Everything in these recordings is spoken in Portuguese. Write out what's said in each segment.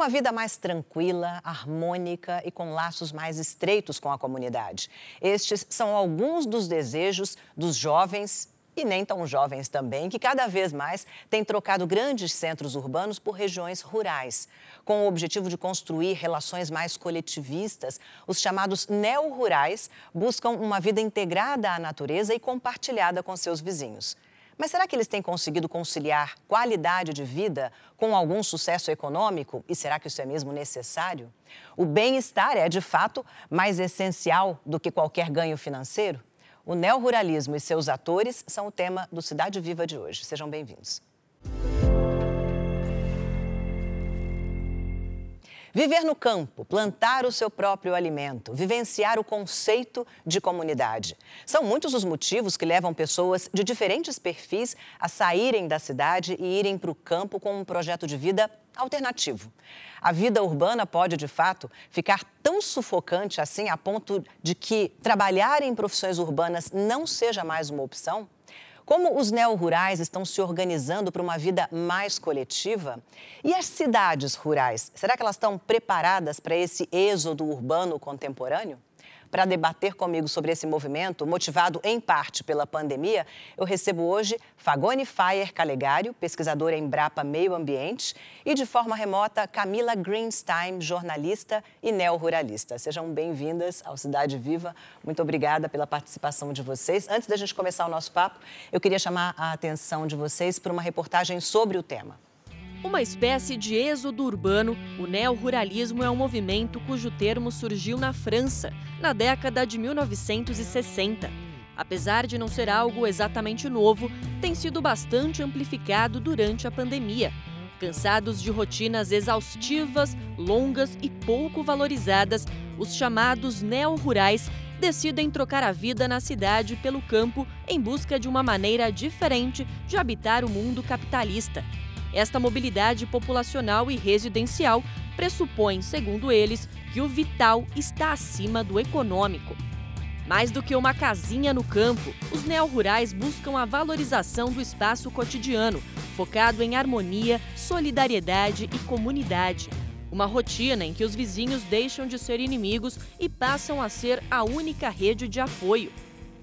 uma vida mais tranquila, harmônica e com laços mais estreitos com a comunidade. Estes são alguns dos desejos dos jovens e nem tão jovens também, que cada vez mais têm trocado grandes centros urbanos por regiões rurais. Com o objetivo de construir relações mais coletivistas, os chamados neo-rurais buscam uma vida integrada à natureza e compartilhada com seus vizinhos. Mas será que eles têm conseguido conciliar qualidade de vida com algum sucesso econômico? E será que isso é mesmo necessário? O bem-estar é, de fato, mais essencial do que qualquer ganho financeiro? O neoruralismo e seus atores são o tema do Cidade Viva de hoje. Sejam bem-vindos. Viver no campo, plantar o seu próprio alimento, vivenciar o conceito de comunidade. São muitos os motivos que levam pessoas de diferentes perfis a saírem da cidade e irem para o campo com um projeto de vida alternativo. A vida urbana pode, de fato, ficar tão sufocante assim a ponto de que trabalhar em profissões urbanas não seja mais uma opção? Como os neo-rurais estão se organizando para uma vida mais coletiva? E as cidades rurais, será que elas estão preparadas para esse êxodo urbano contemporâneo? Para debater comigo sobre esse movimento, motivado em parte pela pandemia, eu recebo hoje Fagone Fayer Calegário, pesquisadora em Brapa Meio Ambiente, e de forma remota Camila Greenstein, jornalista e neo-ruralista. Sejam bem-vindas ao Cidade Viva. Muito obrigada pela participação de vocês. Antes da gente começar o nosso papo, eu queria chamar a atenção de vocês para uma reportagem sobre o tema. Uma espécie de êxodo urbano, o neoruralismo é um movimento cujo termo surgiu na França, na década de 1960. Apesar de não ser algo exatamente novo, tem sido bastante amplificado durante a pandemia. Cansados de rotinas exaustivas, longas e pouco valorizadas, os chamados neo-rurais decidem trocar a vida na cidade pelo campo em busca de uma maneira diferente de habitar o mundo capitalista. Esta mobilidade populacional e residencial pressupõe, segundo eles, que o vital está acima do econômico. Mais do que uma casinha no campo, os neo-rurais buscam a valorização do espaço cotidiano, focado em harmonia, solidariedade e comunidade. Uma rotina em que os vizinhos deixam de ser inimigos e passam a ser a única rede de apoio.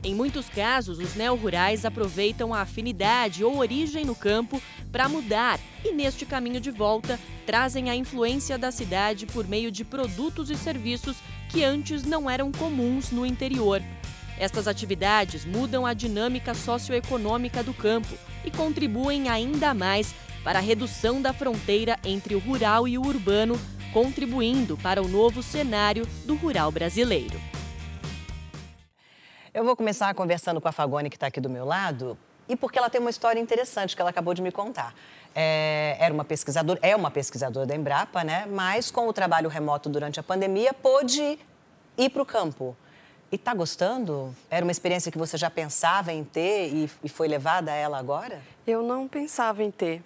Em muitos casos, os neo-rurais aproveitam a afinidade ou origem no campo para mudar e, neste caminho de volta, trazem a influência da cidade por meio de produtos e serviços que antes não eram comuns no interior. Estas atividades mudam a dinâmica socioeconômica do campo e contribuem ainda mais para a redução da fronteira entre o rural e o urbano, contribuindo para o novo cenário do rural brasileiro. Eu vou começar conversando com a Fagone, que está aqui do meu lado, e porque ela tem uma história interessante que ela acabou de me contar. É, era uma pesquisadora, é uma pesquisadora da Embrapa, né? Mas com o trabalho remoto durante a pandemia, pôde ir para o campo. E está gostando? Era uma experiência que você já pensava em ter e, e foi levada a ela agora? Eu não pensava em ter.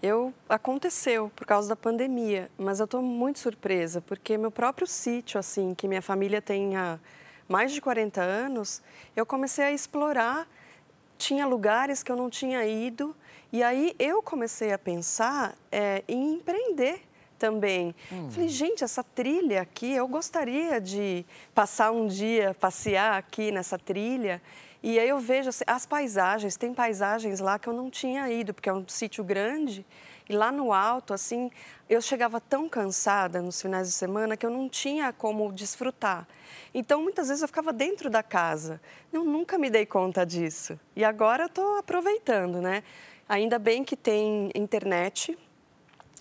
Eu aconteceu por causa da pandemia, mas eu estou muito surpresa porque meu próprio sítio, assim, que minha família tem a mais de 40 anos, eu comecei a explorar. Tinha lugares que eu não tinha ido, e aí eu comecei a pensar é, em empreender também. Hum. Falei, gente, essa trilha aqui, eu gostaria de passar um dia, passear aqui nessa trilha. E aí eu vejo assim, as paisagens, tem paisagens lá que eu não tinha ido, porque é um sítio grande. E lá no alto, assim, eu chegava tão cansada nos finais de semana que eu não tinha como desfrutar. Então, muitas vezes eu ficava dentro da casa. Eu nunca me dei conta disso. E agora estou aproveitando, né? Ainda bem que tem internet.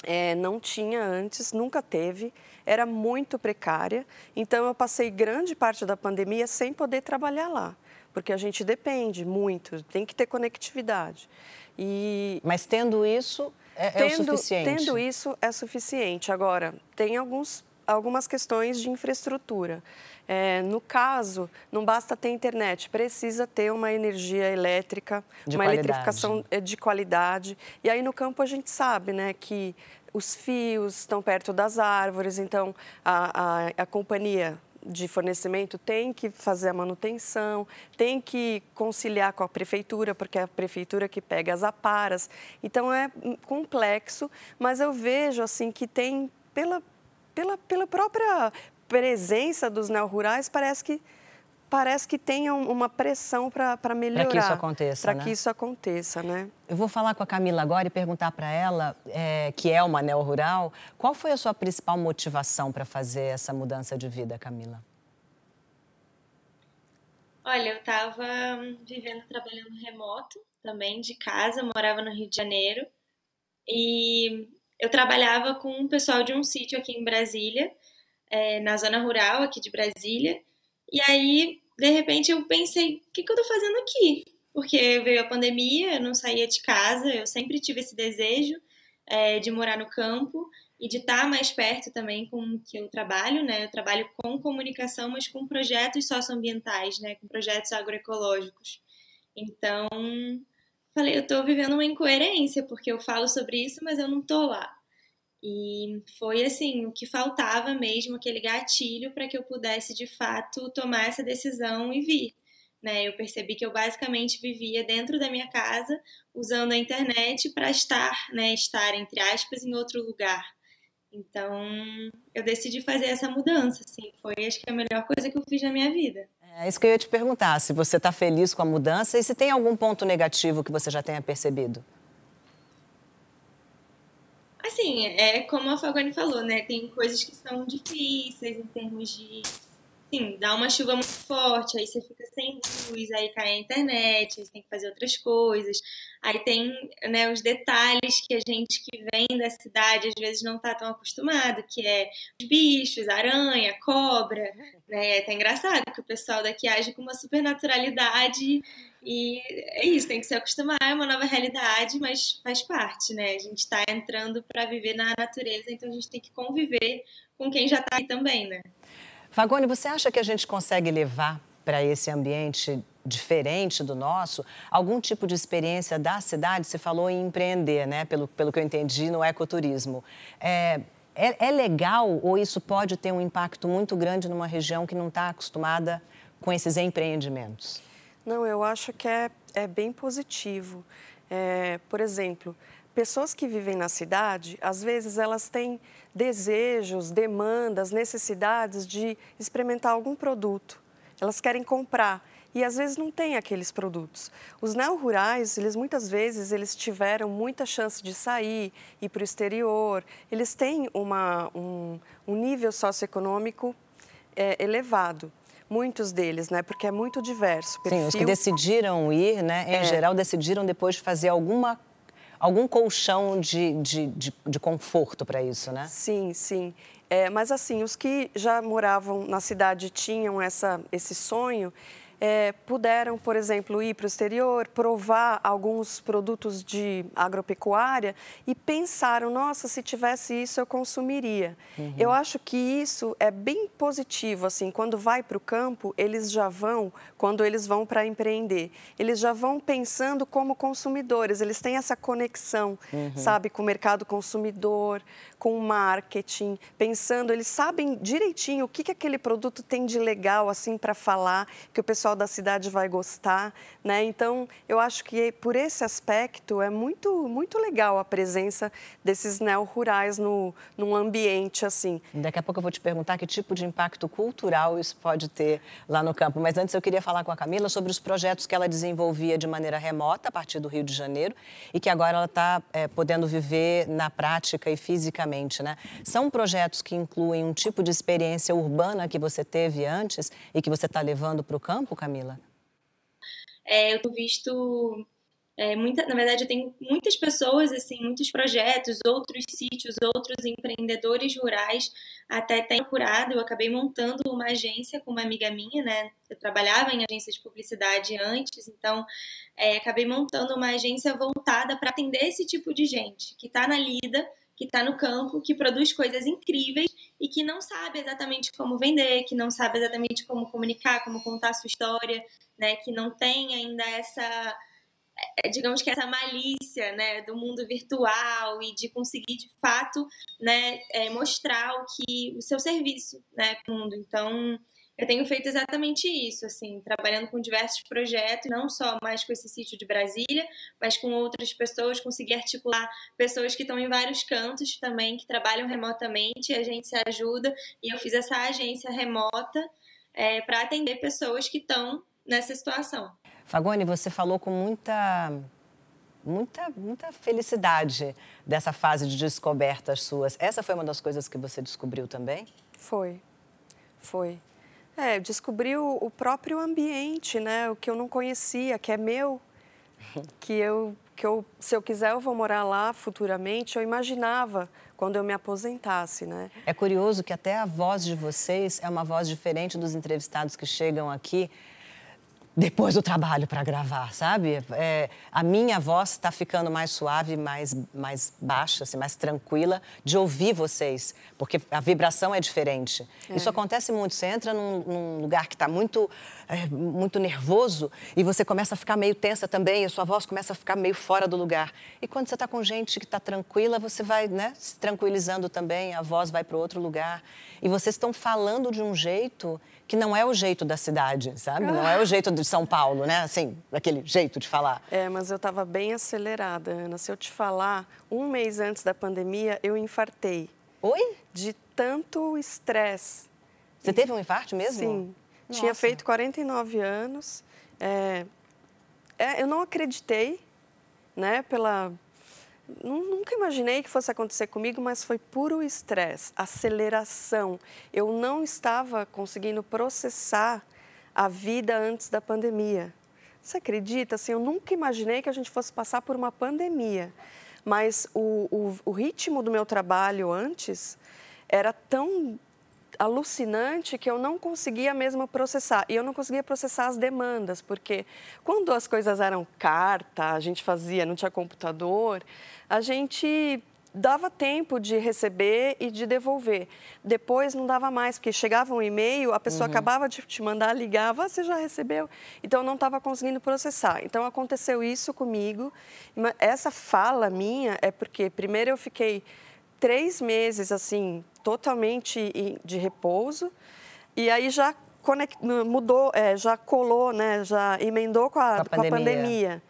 É, não tinha antes, nunca teve. Era muito precária. Então, eu passei grande parte da pandemia sem poder trabalhar lá. Porque a gente depende muito, tem que ter conectividade. E... Mas tendo isso, é, tendo, é o suficiente? Tendo isso, é suficiente. Agora, tem alguns, algumas questões de infraestrutura. É, no caso, não basta ter internet, precisa ter uma energia elétrica, de uma qualidade. eletrificação é, de qualidade. E aí no campo a gente sabe né, que os fios estão perto das árvores, então a, a, a companhia de fornecimento tem que fazer a manutenção, tem que conciliar com a prefeitura, porque é a prefeitura que pega as aparas. Então é complexo, mas eu vejo assim que tem pela, pela, pela própria presença dos neo-rurais, parece que parece que tem uma pressão para melhorar. Para que isso aconteça, Para né? que isso aconteça, né? Eu vou falar com a Camila agora e perguntar para ela, é, que é uma neo-rural, qual foi a sua principal motivação para fazer essa mudança de vida, Camila? Olha, eu estava vivendo, trabalhando remoto também, de casa, morava no Rio de Janeiro. E eu trabalhava com um pessoal de um sítio aqui em Brasília, é, na zona rural aqui de Brasília. E aí, de repente, eu pensei: o que, que eu tô fazendo aqui? Porque veio a pandemia, eu não saía de casa, eu sempre tive esse desejo é, de morar no campo e de estar mais perto também com o que eu trabalho, né? Eu trabalho com comunicação, mas com projetos socioambientais, né? Com projetos agroecológicos. Então, falei, eu estou vivendo uma incoerência, porque eu falo sobre isso, mas eu não estou lá. E foi assim, o que faltava mesmo, aquele gatilho para que eu pudesse de fato tomar essa decisão e vir. Né? Eu percebi que eu basicamente vivia dentro da minha casa, usando a internet para estar, né, estar entre aspas em outro lugar. Então, eu decidi fazer essa mudança, assim, foi acho que a melhor coisa que eu fiz na minha vida. É isso que eu ia te perguntar, se você está feliz com a mudança e se tem algum ponto negativo que você já tenha percebido. Assim, é como a Falcone falou, né? Tem coisas que são difíceis em termos de. Sim, dá uma chuva muito forte, aí você fica sem luz, aí cai a internet, aí você tem que fazer outras coisas. Aí tem né, os detalhes que a gente que vem da cidade às vezes não está tão acostumado, que é os bichos, aranha, cobra. Né? É até engraçado que o pessoal daqui age com uma supernaturalidade e é isso, tem que se acostumar, é uma nova realidade, mas faz parte, né? A gente está entrando para viver na natureza, então a gente tem que conviver com quem já está aí também, né? Fagone, você acha que a gente consegue levar para esse ambiente diferente do nosso algum tipo de experiência da cidade? Você falou em empreender, né? Pelo, pelo que eu entendi, no ecoturismo. É, é, é legal ou isso pode ter um impacto muito grande numa região que não está acostumada com esses empreendimentos? Não, eu acho que é, é bem positivo. É, por exemplo, pessoas que vivem na cidade, às vezes elas têm desejos, demandas, necessidades de experimentar algum produto. Elas querem comprar e às vezes não tem aqueles produtos. Os neo-rurais, eles muitas vezes eles tiveram muita chance de sair, ir para o exterior. Eles têm uma, um, um nível socioeconômico é, elevado muitos deles, né? Porque é muito diverso. Perfil... Sim, os que decidiram ir, né? Em é. geral, decidiram depois de fazer alguma algum colchão de, de, de, de conforto para isso, né? Sim, sim. É, mas assim, os que já moravam na cidade tinham essa, esse sonho, é, puderam, por exemplo, ir para o exterior, provar alguns produtos de agropecuária e pensaram: nossa, se tivesse isso eu consumiria. Uhum. Eu acho que isso é bem positivo, assim, quando vai para o campo, eles já vão, quando eles vão para empreender, eles já vão pensando como consumidores, eles têm essa conexão, uhum. sabe, com o mercado consumidor, com o marketing, pensando, eles sabem direitinho o que, que aquele produto tem de legal, assim, para falar, que o pessoal pessoal da cidade vai gostar, né? Então, eu acho que por esse aspecto é muito, muito legal a presença desses neo-rurais no, num ambiente assim. Daqui a pouco eu vou te perguntar que tipo de impacto cultural isso pode ter lá no campo. Mas antes eu queria falar com a Camila sobre os projetos que ela desenvolvia de maneira remota a partir do Rio de Janeiro e que agora ela está é, podendo viver na prática e fisicamente, né? São projetos que incluem um tipo de experiência urbana que você teve antes e que você está levando para o campo, Camila? É, eu tenho visto é, muita, na verdade, eu tenho muitas pessoas, assim, muitos projetos, outros sítios, outros empreendedores rurais até têm procurado. Eu acabei montando uma agência com uma amiga minha, né? Eu trabalhava em agência de publicidade antes, então é, acabei montando uma agência voltada para atender esse tipo de gente que está na lida, que está no campo, que produz coisas incríveis e que não sabe exatamente como vender, que não sabe exatamente como comunicar, como contar a sua história, né? Que não tem ainda essa, é, digamos que essa malícia, né, do mundo virtual e de conseguir de fato, né, é, mostrar o que o seu serviço, né, para o mundo. Então eu tenho feito exatamente isso, assim, trabalhando com diversos projetos, não só mais com esse sítio de Brasília, mas com outras pessoas, conseguir articular pessoas que estão em vários cantos também, que trabalham remotamente, a gente se ajuda, e eu fiz essa agência remota é, para atender pessoas que estão nessa situação. Fagone, você falou com muita muita, muita felicidade dessa fase de descobertas suas. Essa foi uma das coisas que você descobriu também? Foi, foi. É, descobri o, o próprio ambiente, né? O que eu não conhecia, que é meu, que eu, que eu, se eu quiser, eu vou morar lá futuramente. Eu imaginava quando eu me aposentasse, né? É curioso que até a voz de vocês é uma voz diferente dos entrevistados que chegam aqui depois do trabalho para gravar, sabe? É, a minha voz está ficando mais suave, mais, mais baixa, assim, mais tranquila de ouvir vocês, porque a vibração é diferente. É. Isso acontece muito. Você entra num, num lugar que está muito, é, muito nervoso e você começa a ficar meio tensa também, e a sua voz começa a ficar meio fora do lugar. E quando você está com gente que está tranquila, você vai né, se tranquilizando também, a voz vai para outro lugar. E vocês estão falando de um jeito que não é o jeito da cidade, sabe? Não é o jeito de São Paulo, né? Assim, aquele jeito de falar. É, mas eu estava bem acelerada, Ana. Se eu te falar, um mês antes da pandemia, eu infartei. Oi? De tanto estresse. Você teve um infarto mesmo? Sim. Nossa. Tinha feito 49 anos. É, é, eu não acreditei, né, pela Nunca imaginei que fosse acontecer comigo, mas foi puro estresse, aceleração. Eu não estava conseguindo processar a vida antes da pandemia. Você acredita? Assim, eu nunca imaginei que a gente fosse passar por uma pandemia. Mas o, o, o ritmo do meu trabalho antes era tão alucinante que eu não conseguia mesmo processar. E eu não conseguia processar as demandas, porque quando as coisas eram carta, a gente fazia, não tinha computador, a gente dava tempo de receber e de devolver. Depois não dava mais, porque chegava um e-mail, a pessoa uhum. acabava de te mandar, ligava, ah, você já recebeu? Então, não estava conseguindo processar. Então, aconteceu isso comigo. Essa fala minha é porque, primeiro, eu fiquei três meses, assim, totalmente de repouso, e aí já conect... mudou, é, já colou, né, já emendou com a, com a, com a pandemia.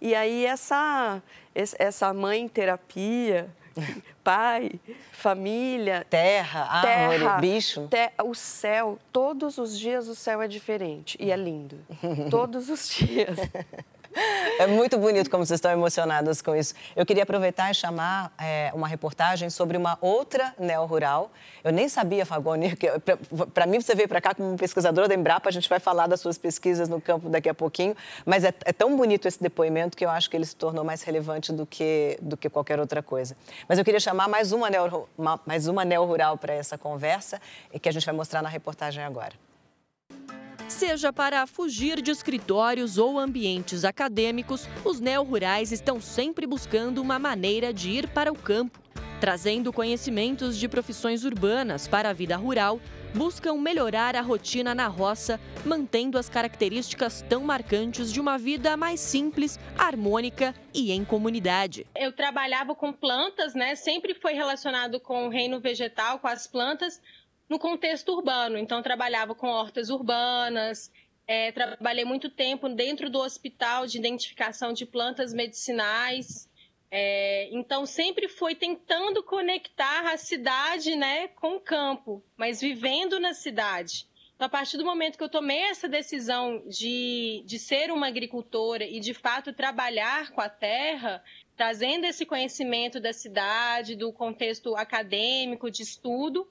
E aí essa, essa mãe terapia, pai, família, terra, terra árvore, bicho, te, o céu, todos os dias o céu é diferente e é lindo. todos os dias. É muito bonito como vocês estão emocionadas com isso. Eu queria aproveitar e chamar é, uma reportagem sobre uma outra neo-rural. Eu nem sabia, Fagoni, para mim você veio para cá como pesquisadora da Embrapa, a gente vai falar das suas pesquisas no campo daqui a pouquinho, mas é, é tão bonito esse depoimento que eu acho que ele se tornou mais relevante do que, do que qualquer outra coisa. Mas eu queria chamar mais uma neo-rural para essa conversa e que a gente vai mostrar na reportagem agora. Seja para fugir de escritórios ou ambientes acadêmicos, os neo-rurais estão sempre buscando uma maneira de ir para o campo. Trazendo conhecimentos de profissões urbanas para a vida rural, buscam melhorar a rotina na roça, mantendo as características tão marcantes de uma vida mais simples, harmônica e em comunidade. Eu trabalhava com plantas, né? Sempre foi relacionado com o reino vegetal, com as plantas, no contexto urbano. Então, trabalhava com hortas urbanas, é, trabalhei muito tempo dentro do hospital de identificação de plantas medicinais. É, então, sempre foi tentando conectar a cidade né, com o campo, mas vivendo na cidade. Então, a partir do momento que eu tomei essa decisão de, de ser uma agricultora e, de fato, trabalhar com a terra, trazendo esse conhecimento da cidade, do contexto acadêmico, de estudo,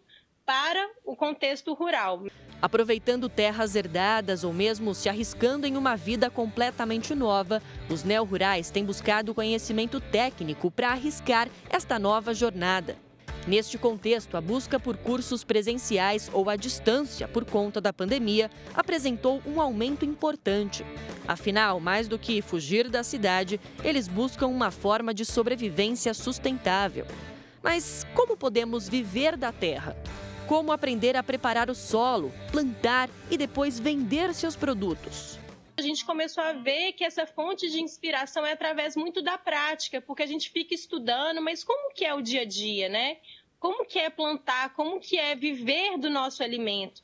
para o contexto rural. Aproveitando terras herdadas ou mesmo se arriscando em uma vida completamente nova, os neo-rurais têm buscado conhecimento técnico para arriscar esta nova jornada. Neste contexto, a busca por cursos presenciais ou à distância por conta da pandemia apresentou um aumento importante. Afinal, mais do que fugir da cidade, eles buscam uma forma de sobrevivência sustentável. Mas como podemos viver da terra? Como aprender a preparar o solo, plantar e depois vender seus produtos. A gente começou a ver que essa fonte de inspiração é através muito da prática, porque a gente fica estudando, mas como que é o dia a dia, né? Como que é plantar, como que é viver do nosso alimento?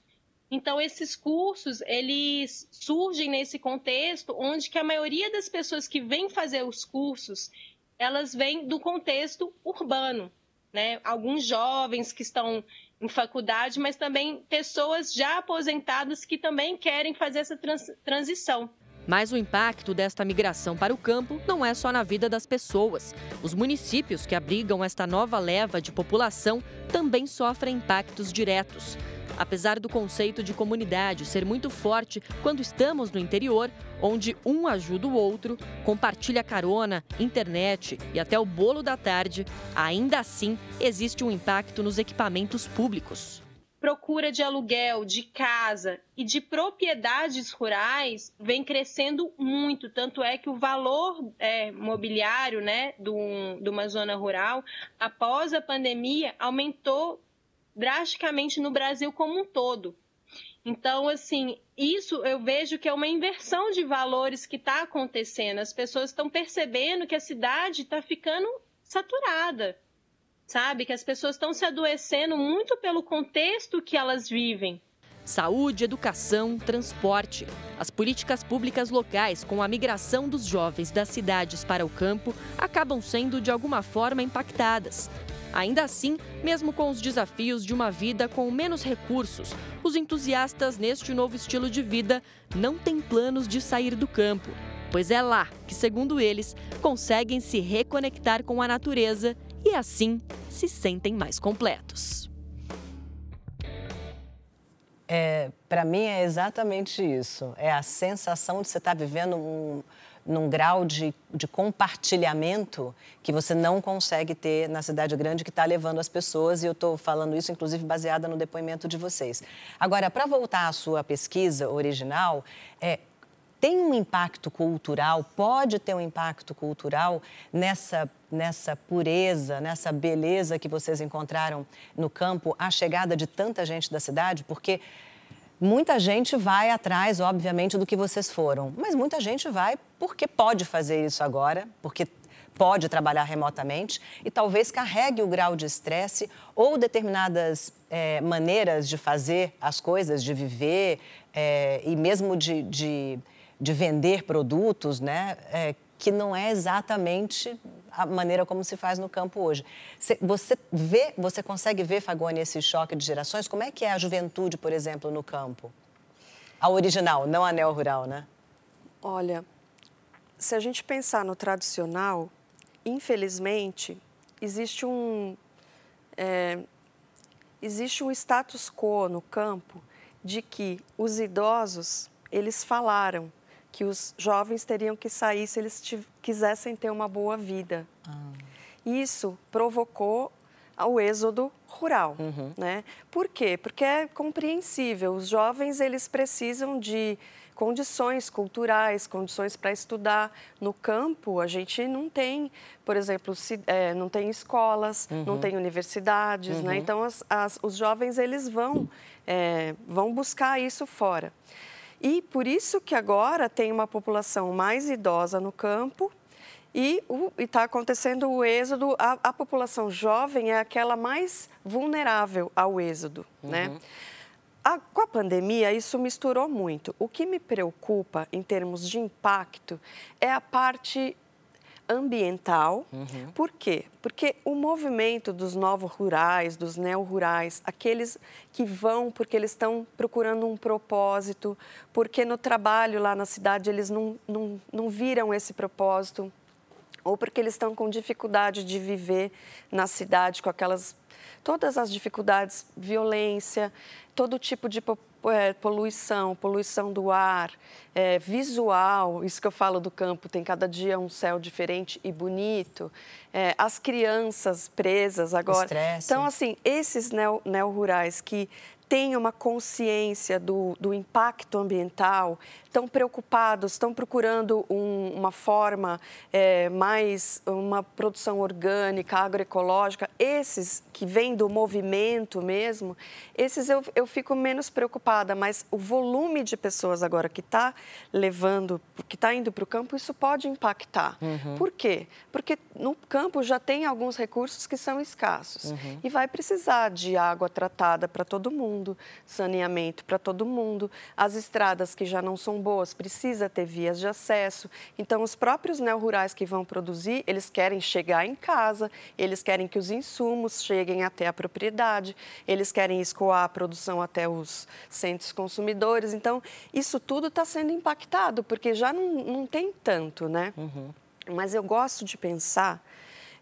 Então, esses cursos, eles surgem nesse contexto onde que a maioria das pessoas que vêm fazer os cursos, elas vêm do contexto urbano, né? Alguns jovens que estão em faculdade, mas também pessoas já aposentadas que também querem fazer essa trans transição. Mas o impacto desta migração para o campo não é só na vida das pessoas. Os municípios que abrigam esta nova leva de população também sofrem impactos diretos. Apesar do conceito de comunidade ser muito forte quando estamos no interior, onde um ajuda o outro, compartilha carona, internet e até o bolo da tarde, ainda assim existe um impacto nos equipamentos públicos. Procura de aluguel, de casa e de propriedades rurais vem crescendo muito. Tanto é que o valor é, mobiliário né, de uma zona rural, após a pandemia, aumentou drasticamente no Brasil como um todo. Então, assim, isso eu vejo que é uma inversão de valores que está acontecendo. As pessoas estão percebendo que a cidade está ficando saturada, sabe? Que as pessoas estão se adoecendo muito pelo contexto que elas vivem. Saúde, educação, transporte. As políticas públicas locais com a migração dos jovens das cidades para o campo acabam sendo de alguma forma impactadas. Ainda assim, mesmo com os desafios de uma vida com menos recursos, os entusiastas neste novo estilo de vida não têm planos de sair do campo, pois é lá que, segundo eles, conseguem se reconectar com a natureza e assim se sentem mais completos. É, Para mim é exatamente isso. É a sensação de você estar vivendo um, num grau de, de compartilhamento que você não consegue ter na cidade grande que está levando as pessoas, e eu estou falando isso, inclusive, baseada no depoimento de vocês. Agora, para voltar à sua pesquisa original, é, tem um impacto cultural, pode ter um impacto cultural nessa, nessa pureza, nessa beleza que vocês encontraram no campo, a chegada de tanta gente da cidade? Porque Muita gente vai atrás, obviamente, do que vocês foram, mas muita gente vai porque pode fazer isso agora, porque pode trabalhar remotamente e talvez carregue o grau de estresse ou determinadas é, maneiras de fazer as coisas, de viver é, e mesmo de, de, de, vender produtos, né? É, que não é exatamente a maneira como se faz no campo hoje. Você vê, você consegue ver, Fagone, esse choque de gerações? Como é que é a juventude, por exemplo, no campo? A original, não a neo-rural, né? Olha, se a gente pensar no tradicional, infelizmente, existe um, é, existe um status quo no campo de que os idosos, eles falaram que os jovens teriam que sair se eles quisessem ter uma boa vida. Ah. Isso provocou o êxodo rural, uhum. né? Por quê? Porque é compreensível. Os jovens eles precisam de condições culturais, condições para estudar. No campo, a gente não tem, por exemplo, se, é, não tem escolas, uhum. não tem universidades, né? uhum. né? Então, as, as, os jovens, eles vão, é, vão buscar isso fora. E por isso que agora tem uma população mais idosa no campo e está acontecendo o êxodo. A, a, população jovem é aquela mais vulnerável ao êxodo, né? uhum. né? A, com a pandemia, isso misturou muito. O que me preocupa em termos de impacto é a parte ambiental. Uhum. Por quê? Porque o movimento dos novos rurais, dos neo-rurais, aqueles que vão porque eles estão procurando um propósito, porque no trabalho lá na cidade eles não, não, não viram esse propósito, ou porque eles estão com dificuldade de viver na cidade com aquelas todas as dificuldades, violência, todo tipo de é, poluição, poluição do ar, é, visual, isso que eu falo do campo, tem cada dia um céu diferente e bonito. É, as crianças presas agora. Estresse. Então, assim, esses neo-rurais que têm uma consciência do, do impacto ambiental, estão preocupados, estão procurando um, uma forma é, mais, uma produção orgânica, agroecológica. Esses que vêm do movimento mesmo, esses eu, eu fico menos preocupada, mas o volume de pessoas agora que está levando, que está indo para o campo, isso pode impactar. Uhum. Por quê? Porque no campo já tem alguns recursos que são escassos uhum. e vai precisar de água tratada para todo mundo mundo, saneamento para todo mundo. As estradas que já não são boas, precisa ter vias de acesso. Então, os próprios neo-rurais que vão produzir, eles querem chegar em casa, eles querem que os insumos cheguem até a propriedade, eles querem escoar a produção até os centros consumidores. Então, isso tudo está sendo impactado, porque já não, não tem tanto, né? Uhum. Mas eu gosto de pensar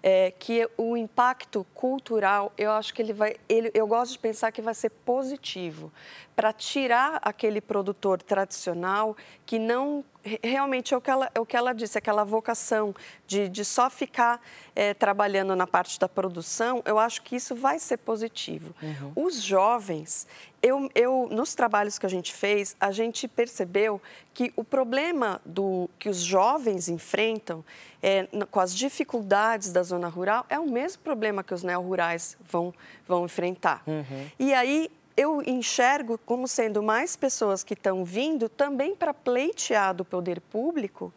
é, que o impacto cultural, eu acho que ele vai, ele, eu gosto de pensar que vai ser positivo para tirar aquele produtor tradicional que não realmente é o que ela, é o que ela disse, aquela vocação de, de só ficar é, trabalhando na parte da produção, eu acho que isso vai ser positivo. Uhum. Os jovens, eu, eu, nos trabalhos que a gente fez, a gente percebeu que o problema do, que os jovens enfrentam é, com as dificuldades da zona rural é o mesmo problema que os neo-rurais vão, vão enfrentar. Uhum. E aí eu enxergo como sendo mais pessoas que estão vindo também para pleitear do poder público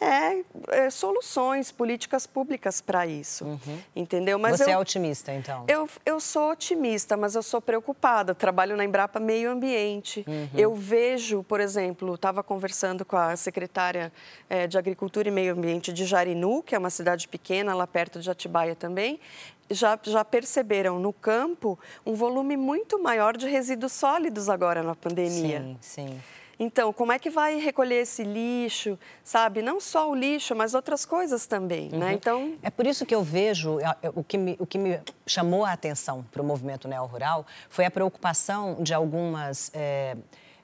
é, é, soluções, políticas públicas para isso, uhum. entendeu? Mas Você eu, é otimista, então? Eu, eu sou otimista, mas eu sou preocupada. trabalho na Embrapa Meio Ambiente. Uhum. Eu vejo, por exemplo, estava conversando com a secretária é, de Agricultura e Meio Ambiente de Jarinu, que é uma cidade pequena, lá perto de Atibaia também. Já, já perceberam no campo um volume muito maior de resíduos sólidos agora na pandemia. Sim, sim. Então, como é que vai recolher esse lixo, sabe? Não só o lixo, mas outras coisas também, né? uhum. né? Então... É por isso que eu vejo, o que me, o que me chamou a atenção para o movimento neo-rural foi a preocupação de algumas... É,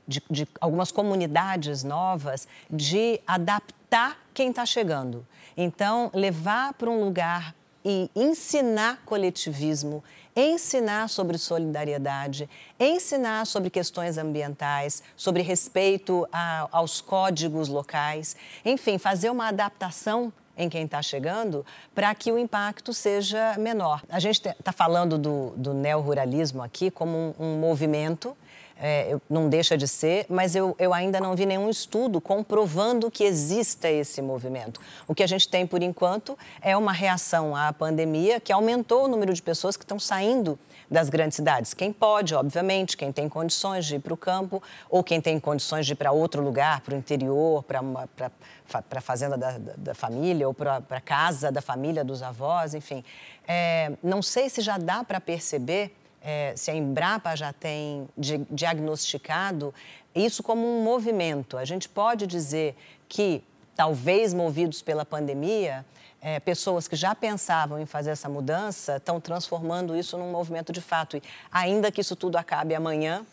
de, de algumas comunidades novas de adaptar quem está chegando. Então, levar para um lugar e ensinar coletivismo, ensinar sobre solidariedade, ensinar sobre questões ambientais, sobre respeito a, aos códigos locais, enfim, fazer uma adaptação em quem está chegando para que o impacto seja menor. A gente está falando do, do neoruralismo aqui como um, um movimento é, não deixa de ser, mas eu, eu ainda não vi nenhum estudo comprovando que exista esse movimento. O que a gente tem, por enquanto, é uma reação à pandemia que aumentou o número de pessoas que estão saindo das grandes cidades. Quem pode, obviamente, quem tem condições de ir para o campo, ou quem tem condições de ir para outro lugar, para o interior, para a fazenda da, da, da, família, ou para a casa da família, dos avós, enfim. É, não sei se já dá para perceber é, se a Embrapa já tem di diagnosticado isso como um movimento. A gente pode dizer que, talvez movidos pela pandemia, é, pessoas que já pensavam em fazer essa mudança estão transformando isso num movimento de fato. E ainda que isso tudo acabe amanhã,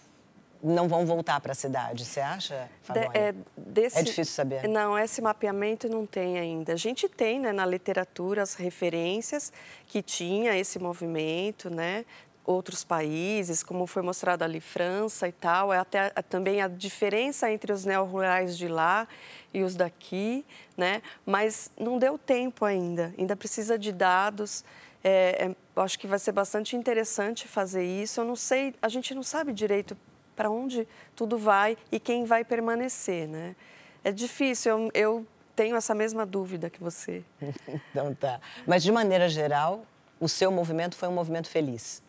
não vão voltar para a cidade, você acha? De, é, desse, é difícil saber. Não, esse mapeamento não tem ainda. A gente tem né, na literatura as referências que tinha esse movimento, né? Outros países, como foi mostrado ali França e tal, é até também a diferença entre os neo-rurais de lá e os daqui, né? Mas não deu tempo ainda, ainda precisa de dados. É, é, acho que vai ser bastante interessante fazer isso. Eu não sei, a gente não sabe direito para onde tudo vai e quem vai permanecer, né? É difícil, eu, eu tenho essa mesma dúvida que você. então tá. Mas de maneira geral, o seu movimento foi um movimento feliz?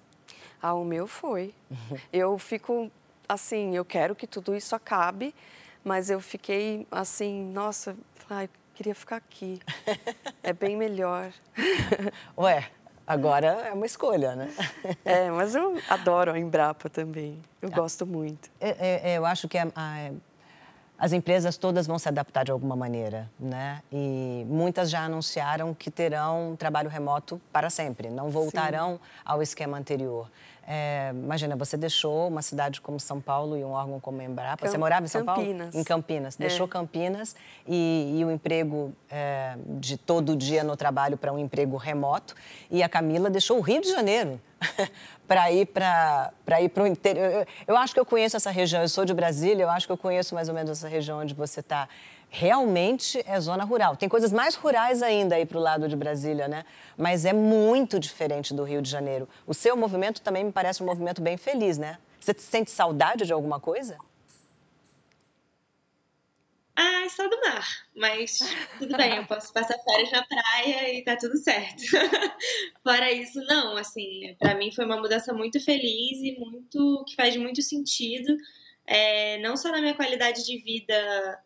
Ah, o meu foi. Eu fico assim, eu quero que tudo isso acabe, mas eu fiquei assim, nossa, ai, queria ficar aqui. É bem melhor. Ué, agora é uma escolha, né? É, mas eu adoro a Embrapa também. Eu ah. gosto muito. É, é, eu acho que a, a, as empresas todas vão se adaptar de alguma maneira, né? E muitas já anunciaram que terão trabalho remoto para sempre, não voltarão Sim. ao esquema anterior. É, imagina, você deixou uma cidade como São Paulo e um órgão como a Embrapa. Camp você morava em São Campinas. Paulo? Em Campinas. É. Deixou Campinas e, e o emprego é, de todo dia no trabalho para um emprego remoto. E a Camila deixou o Rio de Janeiro para ir para ir para o interior. Eu, eu acho que eu conheço essa região. Eu sou de Brasília. Eu acho que eu conheço mais ou menos essa região onde você está realmente é zona rural. Tem coisas mais rurais ainda aí para o lado de Brasília, né? Mas é muito diferente do Rio de Janeiro. O seu movimento também me parece um movimento bem feliz, né? Você sente saudade de alguma coisa? Ah, é só do mar, mas tudo bem, eu posso passar férias na praia e tá tudo certo. Fora isso, não, assim, para mim foi uma mudança muito feliz e muito que faz muito sentido, é, não só na minha qualidade de vida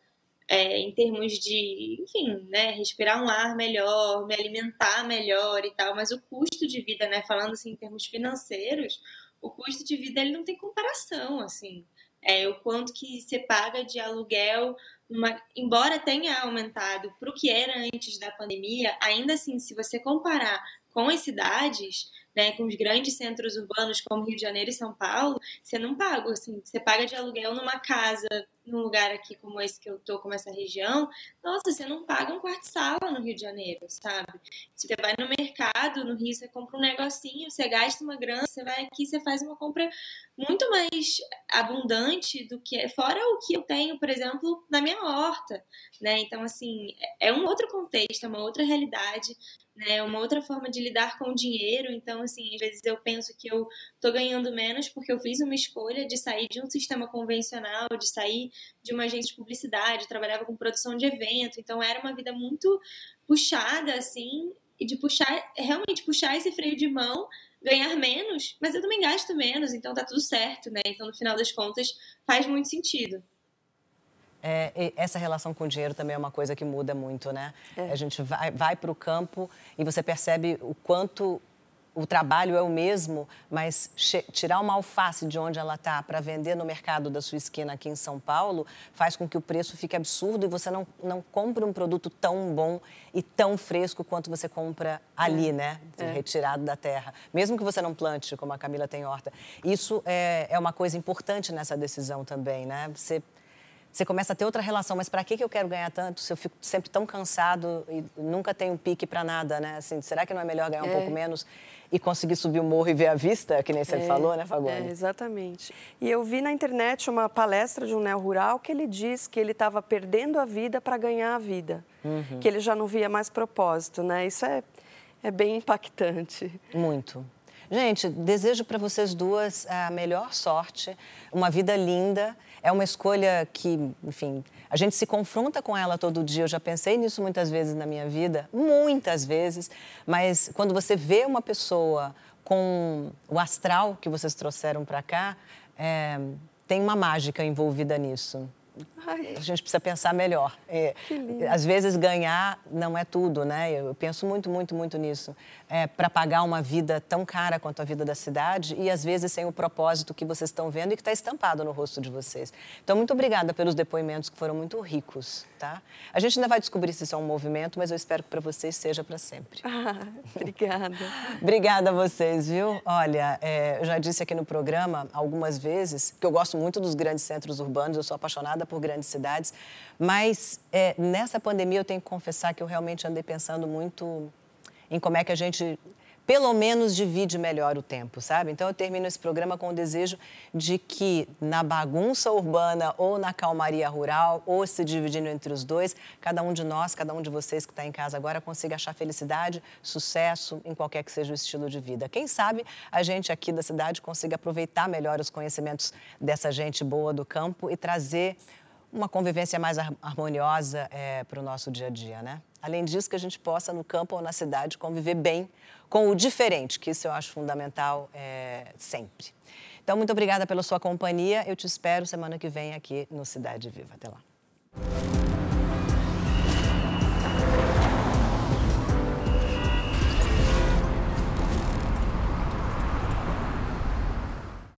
é, em termos de, enfim, né, respirar um ar melhor, me alimentar melhor e tal, mas o custo de vida, né, falando assim em termos financeiros, o custo de vida ele não tem comparação, assim. É, o quanto que você paga de aluguel, uma, embora tenha aumentado para o que era antes da pandemia, ainda assim, se você comparar com as cidades, né, com os grandes centros urbanos como Rio de Janeiro e São Paulo, você não paga, assim, você paga de aluguel numa casa, num lugar aqui como esse que eu tô, como essa região, nossa, você não paga um quarto-sala no Rio de Janeiro, sabe? Se você vai no mercado, no Rio, você compra um negocinho, você gasta uma grana, você vai aqui, você faz uma compra muito mais abundante do que, fora o que eu tenho, por exemplo, na minha horta, né? Então, assim, é um outro contexto, é uma outra realidade, né? Uma outra forma de lidar com o dinheiro. Então, assim, às vezes eu penso que eu tô ganhando menos porque eu fiz uma escolha de sair de um sistema convencional, de sair de uma agência de publicidade, trabalhava com produção de evento. Então, era uma vida muito puxada, assim, e de puxar, realmente puxar esse freio de mão, ganhar menos, mas eu também gasto menos, então tá tudo certo, né? Então, no final das contas, faz muito sentido. É, essa relação com o dinheiro também é uma coisa que muda muito, né? É. A gente vai, vai para o campo e você percebe o quanto o trabalho é o mesmo, mas tirar uma alface de onde ela está para vender no mercado da sua esquina aqui em São Paulo faz com que o preço fique absurdo e você não, não compre um produto tão bom e tão fresco quanto você compra ali, é. né? É. Retirado da terra. Mesmo que você não plante, como a Camila tem horta. Isso é, é uma coisa importante nessa decisão também, né? Você você começa a ter outra relação. Mas para que, que eu quero ganhar tanto se eu fico sempre tão cansado e nunca tenho pique para nada, né? Assim, será que não é melhor ganhar um é. pouco menos e conseguir subir o morro e ver a vista, que nem você é, falou, né, Fagone? É, exatamente. E eu vi na internet uma palestra de um neo rural que ele diz que ele estava perdendo a vida para ganhar a vida, uhum. que ele já não via mais propósito, né? Isso é, é bem impactante. Muito. Gente, desejo para vocês duas a melhor sorte, uma vida linda. É uma escolha que, enfim, a gente se confronta com ela todo dia. Eu já pensei nisso muitas vezes na minha vida, muitas vezes. Mas quando você vê uma pessoa com o astral que vocês trouxeram para cá, é, tem uma mágica envolvida nisso. Ai. A gente precisa pensar melhor. É, às vezes ganhar não é tudo, né? Eu penso muito, muito, muito nisso. É, para pagar uma vida tão cara quanto a vida da cidade e às vezes sem o propósito que vocês estão vendo e que está estampado no rosto de vocês. Então, muito obrigada pelos depoimentos que foram muito ricos, tá? A gente ainda vai descobrir se isso é um movimento, mas eu espero que para vocês seja para sempre. Ah, obrigada. obrigada a vocês, viu? Olha, é, eu já disse aqui no programa algumas vezes que eu gosto muito dos grandes centros urbanos, eu sou apaixonada por grandes cidades, mas é, nessa pandemia eu tenho que confessar que eu realmente andei pensando muito em como é que a gente pelo menos divide melhor o tempo, sabe? Então eu termino esse programa com o desejo de que na bagunça urbana ou na calmaria rural, ou se dividindo entre os dois, cada um de nós, cada um de vocês que está em casa agora consiga achar felicidade, sucesso em qualquer que seja o estilo de vida. Quem sabe a gente aqui da cidade consiga aproveitar melhor os conhecimentos dessa gente boa do campo e trazer uma convivência mais harmoniosa é, para o nosso dia a dia, né? Além disso, que a gente possa, no campo ou na cidade, conviver bem com o diferente, que isso eu acho fundamental é, sempre. Então, muito obrigada pela sua companhia. Eu te espero semana que vem aqui no Cidade Viva. Até lá.